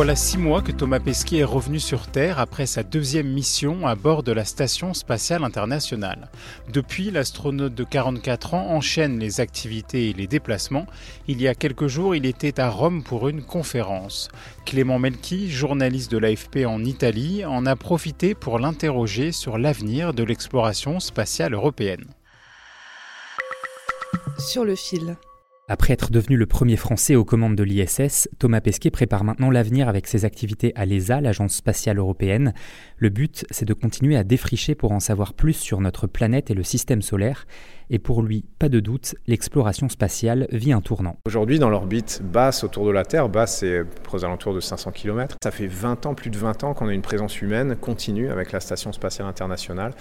Voilà six mois que Thomas Pesquet est revenu sur Terre après sa deuxième mission à bord de la Station spatiale internationale. Depuis, l'astronaute de 44 ans enchaîne les activités et les déplacements. Il y a quelques jours, il était à Rome pour une conférence. Clément Melchi, journaliste de l'AFP en Italie, en a profité pour l'interroger sur l'avenir de l'exploration spatiale européenne. Sur le fil. Après être devenu le premier Français aux commandes de l'ISS, Thomas Pesquet prépare maintenant l'avenir avec ses activités à l'ESA, l'Agence spatiale européenne. Le but, c'est de continuer à défricher pour en savoir plus sur notre planète et le système solaire. Et pour lui, pas de doute, l'exploration spatiale vit un tournant. Aujourd'hui, dans l'orbite basse autour de la Terre, basse c'est aux alentours de 500 km, ça fait 20 ans, plus de 20 ans qu'on a une présence humaine continue avec la Station spatiale internationale.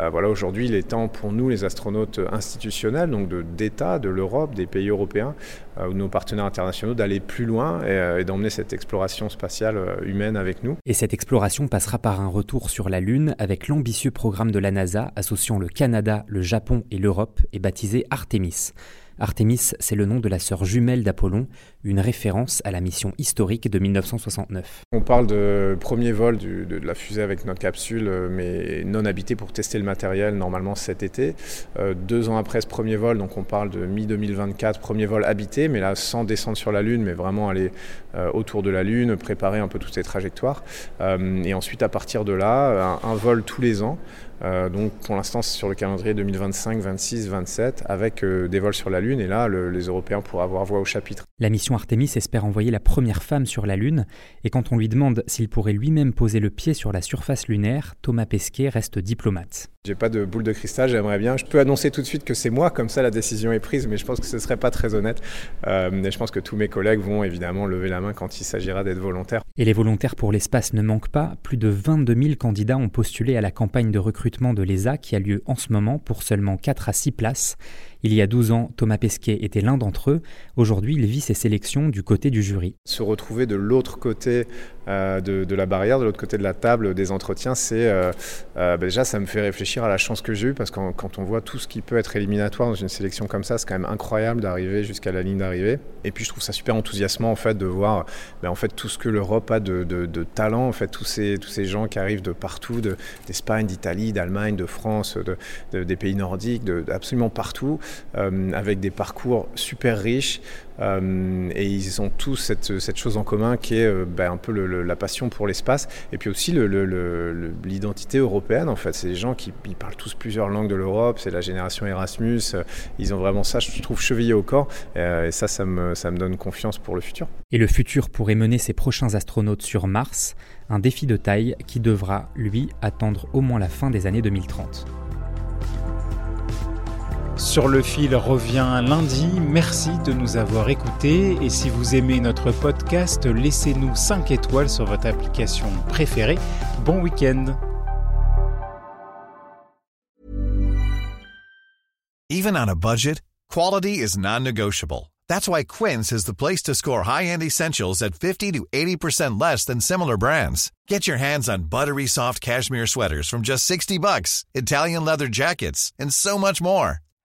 Euh, voilà, aujourd'hui, il est temps pour nous, les astronautes institutionnels, donc d'États, de, l'Europe, des pays européens, euh, ou nos partenaires internationaux, d'aller plus loin et, euh, et d'emmener cette exploration spatiale euh, humaine avec nous. Et cette exploration passera par un retour sur la Lune avec l'ambitieux programme de la NASA associant le Canada, le Japon et l'Europe et baptisé Artemis. Artemis, c'est le nom de la sœur jumelle d'Apollon, une référence à la mission historique de 1969. On parle de premier vol de, la fusée avec notre capsule, euh, mais non habité pour tester le matériel normalement cet été. Euh, deux ans après ce premier vol, donc on parle de mi-2024, premier vol habité, mais là sans descendre sur la Lune, mais vraiment aller euh, autour de la Lune, préparer un peu toutes ces trajectoires. Et ensuite, à partir de là, un vol tous les ans. Euh, donc pour l'instant c'est sur le calendrier 2025, 26, 27 avec euh, des vols sur la Lune et là le- les Européens pourraient avoir voix au chapitre. La mission Artemis espère envoyer la première femme sur la Lune, et quand on lui demande s'il pourrait lui-même poser le pied sur la surface lunaire, Thomas Pesquet reste diplomate. J'ai pas de boule de cristal, j'aimerais bien. Je peux annoncer tout de suite que c'est moi, comme ça la décision est prise, mais je pense que ce serait pas très honnête. Euh, et je pense que tous mes collègues vont évidemment lever la main quand il s'agira d'être volontaire. Et les volontaires pour l'espace ne manquent pas. Plus de 22 000 candidats ont postulé à la campagne de recrutement de l'ESA qui a lieu en ce moment pour seulement 4 à 6 places. Il y a 12 ans, Thomas Pesquet était l'un d'entre eux. Aujourd'hui, il vit ses sélections du côté du jury. Se retrouver de l'autre côté euh, de, la barrière, de l'autre côté de la table des entretiens, c'est euh, euh, bah déjà ça me fait réfléchir à la chance que j'ai eue parce que quand, on voit tout ce qui peut être éliminatoire dans une sélection comme ça, c'est quand même incroyable d'arriver jusqu'à la ligne d'arrivée. Et puis je trouve ça super enthousiasmant en fait de voir bah, en fait tout ce que l'Europe a de, talent, en fait tous ces tous ces gens qui arrivent de partout, de- d'Espagne, d'Italie, d'Allemagne, de France, de, de- des pays nordiques, absolument partout, avec des parcours super riches. Euh, et ils ont tous cette, chose en commun qui est euh, bah, un peu la passion pour l'espace et puis aussi l'identité européenne en fait. C'est des gens qui parlent tous plusieurs langues de l'Europe, c'est la génération Erasmus, euh, ils ont vraiment ça, je trouve, chevillé au corps euh, et ça, ça ça me donne confiance pour le futur. Et le futur pourrait mener ses prochains astronautes sur Mars, un défi de taille qui devra, lui, attendre au moins la fin des années 2030. Sur le fil revient lundi. Merci de nous avoir écoutés. Et si vous aimez notre podcast, laissez-nous 5 étoiles sur votre application préférée. Bon week-end. Even on a budget, quality is non-negotiable. That's why Quince is the place to score high-end essentials at 50 to 80% less than similar brands. Get your hands on buttery soft cashmere sweaters from just 60 bucks, Italian leather jackets, and so much more.